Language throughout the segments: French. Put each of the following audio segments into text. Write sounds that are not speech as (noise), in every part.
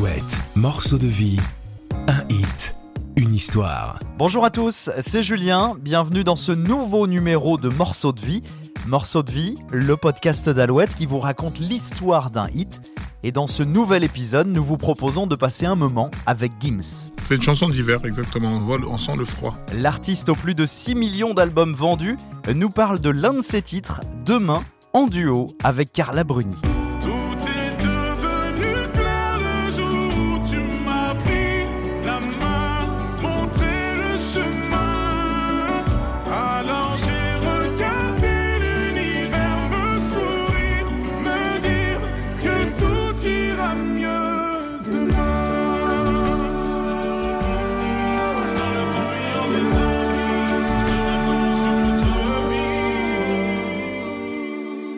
Alouette, morceau de vie, un hit, une histoire. Bonjour à tous, c'est Julien, bienvenue dans ce nouveau numéro de Morceau de vie. Morceau de vie, le podcast d'Alouette qui vous raconte l'histoire d'un hit. Et dans ce nouvel épisode, nous vous proposons de passer un moment avec Gims. C'est une chanson d'hiver, exactement. On, voit, on sent le froid. L'artiste aux plus de 6 millions d'albums vendus nous parle de l'un de ses titres, Demain, en duo avec Carla Bruni.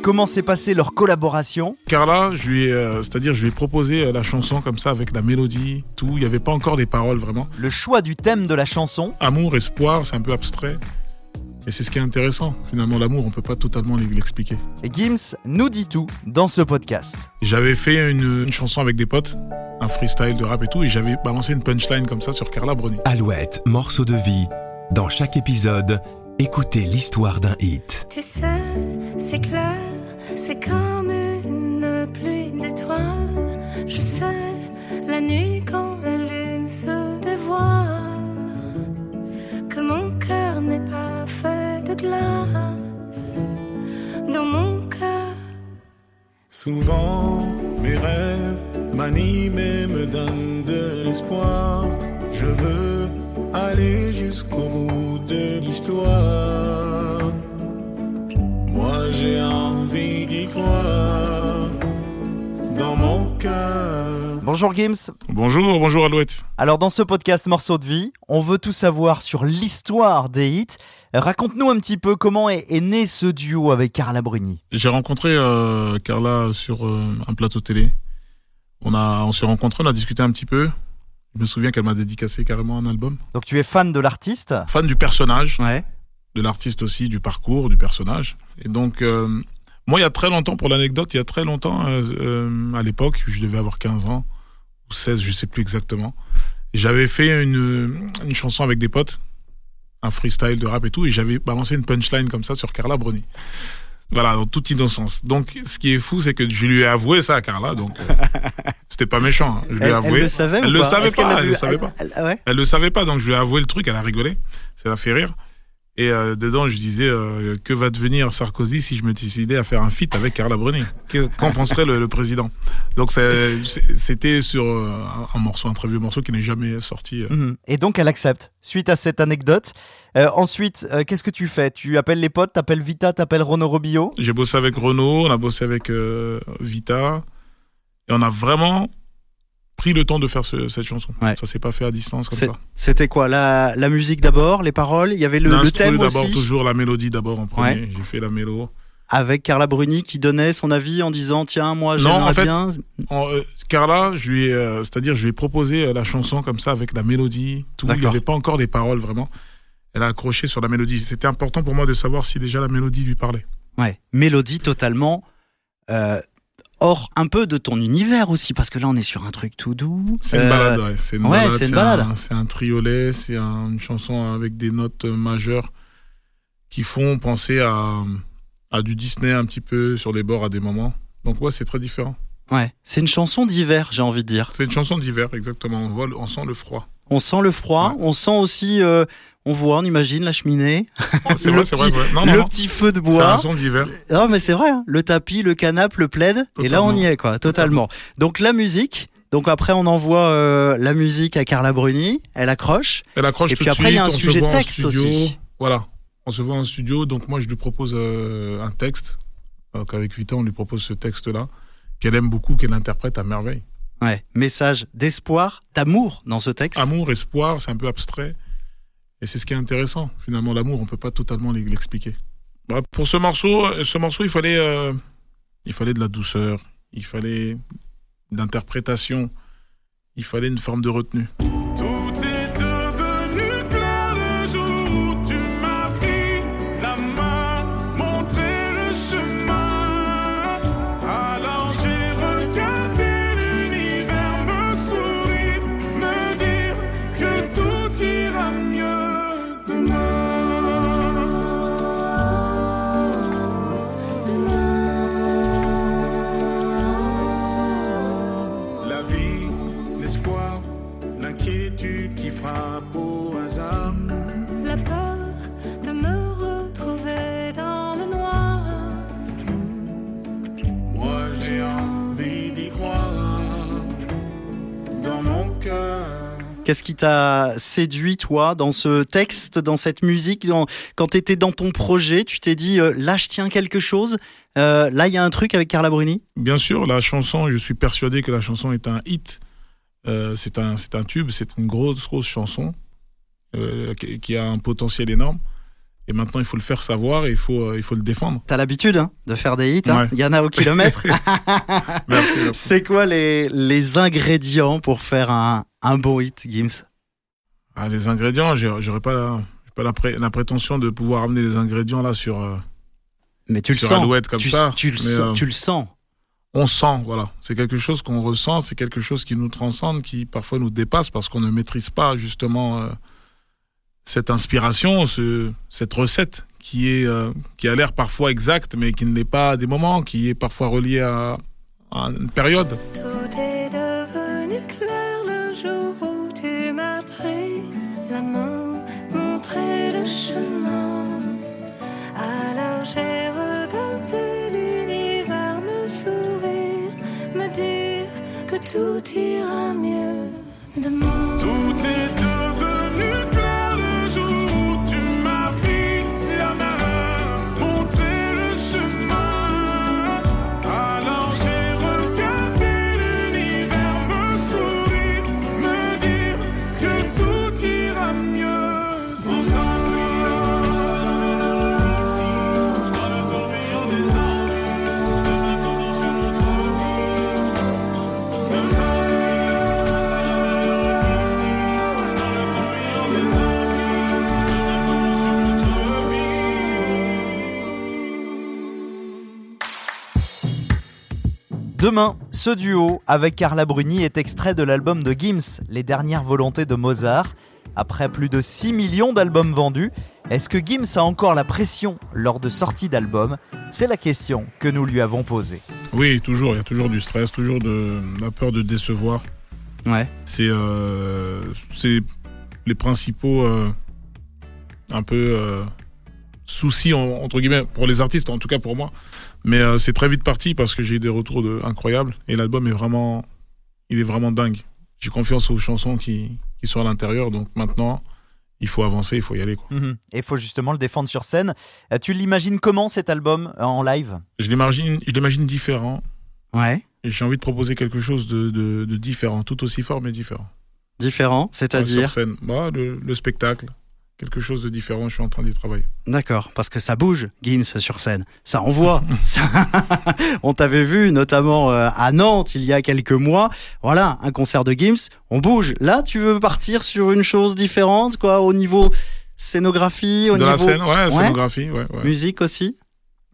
Comment s'est passée leur collaboration Carla, je lui ai, euh, c'est-à-dire, je lui ai proposé euh, la chanson comme ça avec la mélodie, tout. Il n'y avait pas encore des paroles vraiment. Le choix du thème de la chanson Amour, espoir, c'est un peu abstrait. Et c'est ce qui est intéressant. Finalement, l'amour, on peut pas totalement l'expliquer. et Gims nous dit tout dans ce podcast. J'avais fait une, une chanson avec des potes, un freestyle de rap et tout, et j'avais balancé une punchline comme ça sur Carla Bruni. Alouette, morceau de vie. Dans chaque épisode, écoutez l'histoire d'un hit. Tu sais, c'est clair, c'est comme une pluie d'étoiles. Je sais, la nuit quand la lune se dévoile, que mon cœur n'est pas fait de glace. Dans mon cœur, Souvent, mes rêves m'animent et me donnent de l'espoir. Je veux aller jusqu'au bout de l'histoire. Moi, j'ai envie cœur. Bonjour Gims, Bonjour, bonjour Alouette. Alors dans ce podcast Morceau de vie, on veut tout savoir sur l'histoire des hits. Raconte-nous un petit peu comment est, est né ce duo avec Carla Bruni. J'ai rencontré euh, Carla sur euh, un plateau télé. On a, on s'est rencontrés, on a discuté un petit peu. Je me souviens qu'elle m'a dédicacé carrément un album. Donc tu es fan de l'artiste? Fan du personnage, Ouais. de l'artiste aussi, du parcours, du personnage. Et donc, euh, moi, il y a très longtemps, pour l'anecdote, il y a très longtemps, euh, euh, à l'époque, je devais avoir 15 ans, ou 16, je sais plus exactement. J'avais fait une, une chanson avec des potes, un freestyle de rap et tout, et j'avais balancé une punchline comme ça sur Carla Bruni. Voilà, dans toute innocence. Donc, ce qui est fou, c'est que je lui ai avoué ça à Carla, donc euh, (laughs) c'était pas méchant. hein. Je lui ai Elle, avoué. elle le savait ou Elle le pas? savait pas, elle le savait pas. Elle le savait pas, donc je lui ai avoué le truc, elle a rigolé. Ça l'a fait rire. Et euh, dedans, je disais, euh, que va devenir Sarkozy si je me décidais à faire un feat avec Carla Bruni? Que- Qu'en penserait le, le président? Donc c'était sur euh, un- un morceau, un très vieux morceau qui n'est jamais sorti. euh. Mhm. Et donc elle accepte, suite à cette anecdote. Ensuite, qu'est-ce que tu fais? Tu appelles les potes, t'appelles Vita, t'appelles Renaud Robillot? J'ai bossé avec Renault, on a bossé avec Vita, et on a vraiment pris le temps de faire ce- cette chanson. Ouais. Ça s'est pas fait à distance comme ça. C'était quoi la, la musique d'abord, les paroles Il y avait le, le thème d'abord, toujours la mélodie d'abord en premier. Ouais. J'ai fait la mélo. Avec Carla Bruni qui donnait son avis en disant Tiens, moi j'aimerais en fait, bien. En, euh, Carla, je lui ai, euh, c'est-à-dire, je lui ai proposé euh, la chanson comme ça avec la mélodie, tout. Il n'y avait pas encore des paroles vraiment. Elle a accroché sur la mélodie. C'était important pour moi de savoir si déjà la mélodie lui parlait. Ouais, mélodie totalement euh, hors un peu de ton univers aussi, parce que là on est sur un truc tout doux. C'est une Euh, balade, ouais. C'est une ouais, balade. c'est une un- balade. C'est un triolet, c'est un- une chanson avec des notes majeures qui font penser à, à du Disney un petit peu sur les bords à des moments. Donc ouais, c'est très différent. Ouais, c'est une chanson d'hiver, j'ai envie de dire. C'est une chanson d'hiver, exactement. On, voit, le- on sent le froid. On sent le froid, Ouais. on sent aussi, euh, on voit, on imagine la cheminée, (laughs) C'est Le vrai, c'est vrai. petit- ouais. Non, non, le non. petit feu de C'est un bois. son d'hiver. Non mais c'est vrai, hein, le tapis, le canapé, le plaid, et là on y est quoi, totalement. Donc la musique, donc après on envoie euh, la musique à Carla Bruni, elle accroche. Elle accroche Et tout puis après, il y a un sujet texte aussi. Voilà, on se voit en studio, donc moi je lui propose euh, un texte. Donc avec Vita, on lui propose ce texte-là, qu'elle aime beaucoup, qu'elle interprète à merveille. Ouais, message d'espoir, d'amour dans ce texte. Amour, espoir, c'est un peu abstrait. Et c'est ce qui est intéressant. Finalement, l'amour, on peut pas totalement l'expliquer. Bah, pour ce morceau, euh, ce morceau, il fallait, euh, il fallait de la douceur, il fallait d'interprétation, il fallait une forme de retenue. Qu'est-ce qui t'a séduit, toi, dans ce texte, dans cette musique dans- Quand tu étais dans ton projet, tu t'es dit, euh, là, je tiens quelque chose. Euh, là, il y a un truc avec Carla Bruni? Bien sûr, la chanson, je suis persuadé que la chanson est un hit. Euh, c'est un, un tube, c'est une grosse, grosse chanson qui a un potentiel énorme. Et maintenant, il faut le faire savoir et il faut, euh, il faut le défendre. T'as l'habitude hein, de faire des hits. hein Ouais. Il y en a au kilomètre. (laughs) Merci. (laughs) C'est quoi les, les ingrédients pour faire un, un bon hit, Gims? Ah, les ingrédients, j'aurais pas, la, pas la, pré- la prétention de pouvoir amener les ingrédients là sur, euh, Mais tu le sens. Alouette comme tu, ça. tu le Mais, sens, euh, tu le sens. on sent, voilà. C'est quelque chose qu'on ressent, c'est quelque chose qui nous transcende, qui parfois nous dépasse parce qu'on ne maîtrise pas justement euh, cette inspiration, ce, cette recette qui est euh, qui a l'air parfois exacte, mais qui ne l'est pas à des moments, qui est parfois reliée à, à une période. Tout est devenu clair le jour où tu m'as pris la main, montré le chemin. Alors j'ai regardé l'univers me sourire, me dire que tout ira mieux demain. Tout est Demain, ce duo avec Carla Bruni est extrait de l'album de Gims, Les dernières volontés de Mozart. Après plus de 6 millions d'albums vendus, est-ce que Gims a encore la pression lors de sorties d'albums? C'est la question que nous lui avons posée. Oui, toujours, il y a toujours du stress, toujours de la peur de décevoir. Ouais. C'est euh, c'est les principaux euh, un peu euh, soucis en- entre guillemets pour les artistes, en tout cas pour moi. Mais euh, c'est très vite parti parce que j'ai eu des retours de, incroyables et l'album est vraiment, il est vraiment dingue. J'ai confiance aux chansons qui, qui sont à l'intérieur, donc maintenant il faut avancer, il faut y aller. Quoi. Mhm. Et il faut justement le défendre sur scène. Euh, Tu l'imagines comment cet album en live? Je l'imagine, je l'imagine différent. Ouais. Et j'ai envie de proposer quelque chose de, de, de différent, tout aussi fort mais différent. Différent, Ouais, c'est-à-dire? sur scène, Bah, le, le spectacle, quelque chose de différent. Je suis en train d'y travailler. D'accord, parce que ça bouge, Gims, sur scène. Ça envoie. (laughs) Ça- (laughs) on t'avait vu, notamment euh, à Nantes, il y a quelques mois. Voilà, un concert de Gims, on bouge. Là, tu veux partir sur une chose différente, quoi, au niveau scénographie, au de niveau la scène, ouais, Ouais. scénographie, ouais, ouais. musique aussi,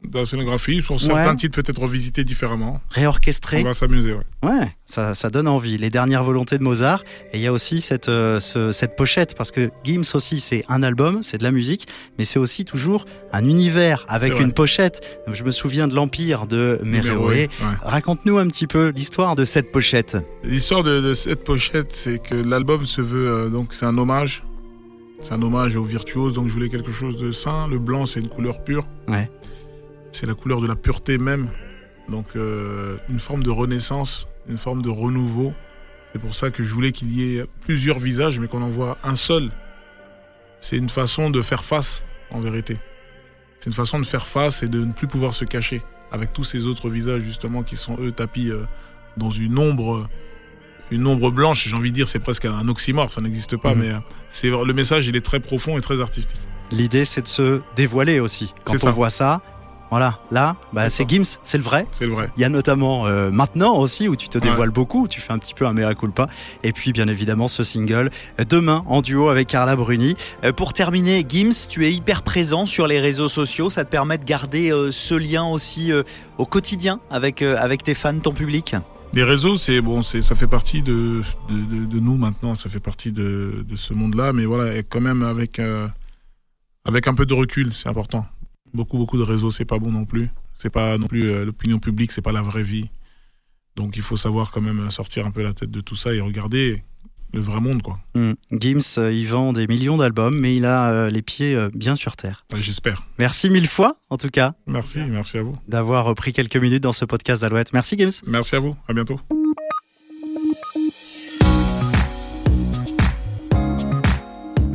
De la scénographie, sur certains Ouais. titres peut-être revisités différemment. réorchestrée. On va s'amuser, ouais. Ouais, ça, ça donne envie. Les dernières volontés de Mozart. Et il y a aussi cette, euh, ce- cette pochette, parce que Gims aussi, c'est un album, c'est de la musique, mais c'est aussi toujours un univers avec une pochette. Je me souviens de l'Empire de ouais. Raconte-nous un petit peu l'histoire de cette pochette. L'histoire de, de cette pochette, c'est que l'album se veut, euh, donc c'est un hommage. C'est un hommage aux virtuoses, donc je voulais quelque chose de sain. Le blanc, c'est une couleur pure. Ouais. C'est la couleur de la pureté même. Donc euh, une forme de renaissance, une forme de renouveau. C'est pour ça que je voulais qu'il y ait plusieurs visages, mais qu'on en voit un seul. C'est une façon de faire face, en vérité. C'est une façon de faire face et de ne plus pouvoir se cacher avec tous ces autres visages justement qui sont eux tapis euh, dans une ombre, une ombre blanche. J'ai envie de dire, c'est presque un oxymore, ça n'existe pas, Mhm. mais euh, c'est le message, il est très profond et très artistique. L'idée, c'est de se dévoiler aussi. Quand on ça. voit ça, voilà, là, bah, C'est Gims, c'est le vrai. C'est le vrai. Il y a notamment euh, maintenant aussi où tu te Ouais. dévoiles beaucoup, tu fais un petit peu un mea culpa. Et puis bien évidemment ce single, euh, demain en duo avec Carla Bruni. Euh, Pour terminer, Gims, tu es hyper présent sur les réseaux sociaux. Ça te permet de garder euh, ce lien aussi au quotidien avec, avec tes fans, ton public? Les réseaux, c'est bon, c'est ça fait partie de, de, de, de nous maintenant, ça fait partie de, de ce monde-là, mais voilà, et quand même avec avec un peu de recul, c'est important. Beaucoup beaucoup de réseaux, c'est pas bon non plus. C'est pas non plus euh, l'opinion publique, c'est pas la vraie vie. Donc il faut savoir quand même sortir un peu la tête de tout ça et regarder le vrai monde, quoi. Hmm. Gims, euh, il vend des millions d'albums, mais il a euh, les pieds euh, bien sur terre. J'espère. Merci mille fois, en tout cas, Merci, merci à vous. d'avoir pris quelques minutes dans ce podcast d'Alouette. Merci Gims. Merci à vous. À bientôt.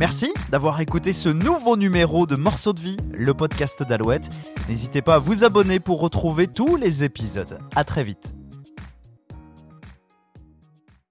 Merci d'avoir écouté ce nouveau numéro de Morceaux de vie, le podcast d'Alouette. N'hésitez pas à vous abonner pour retrouver tous les épisodes. À très vite.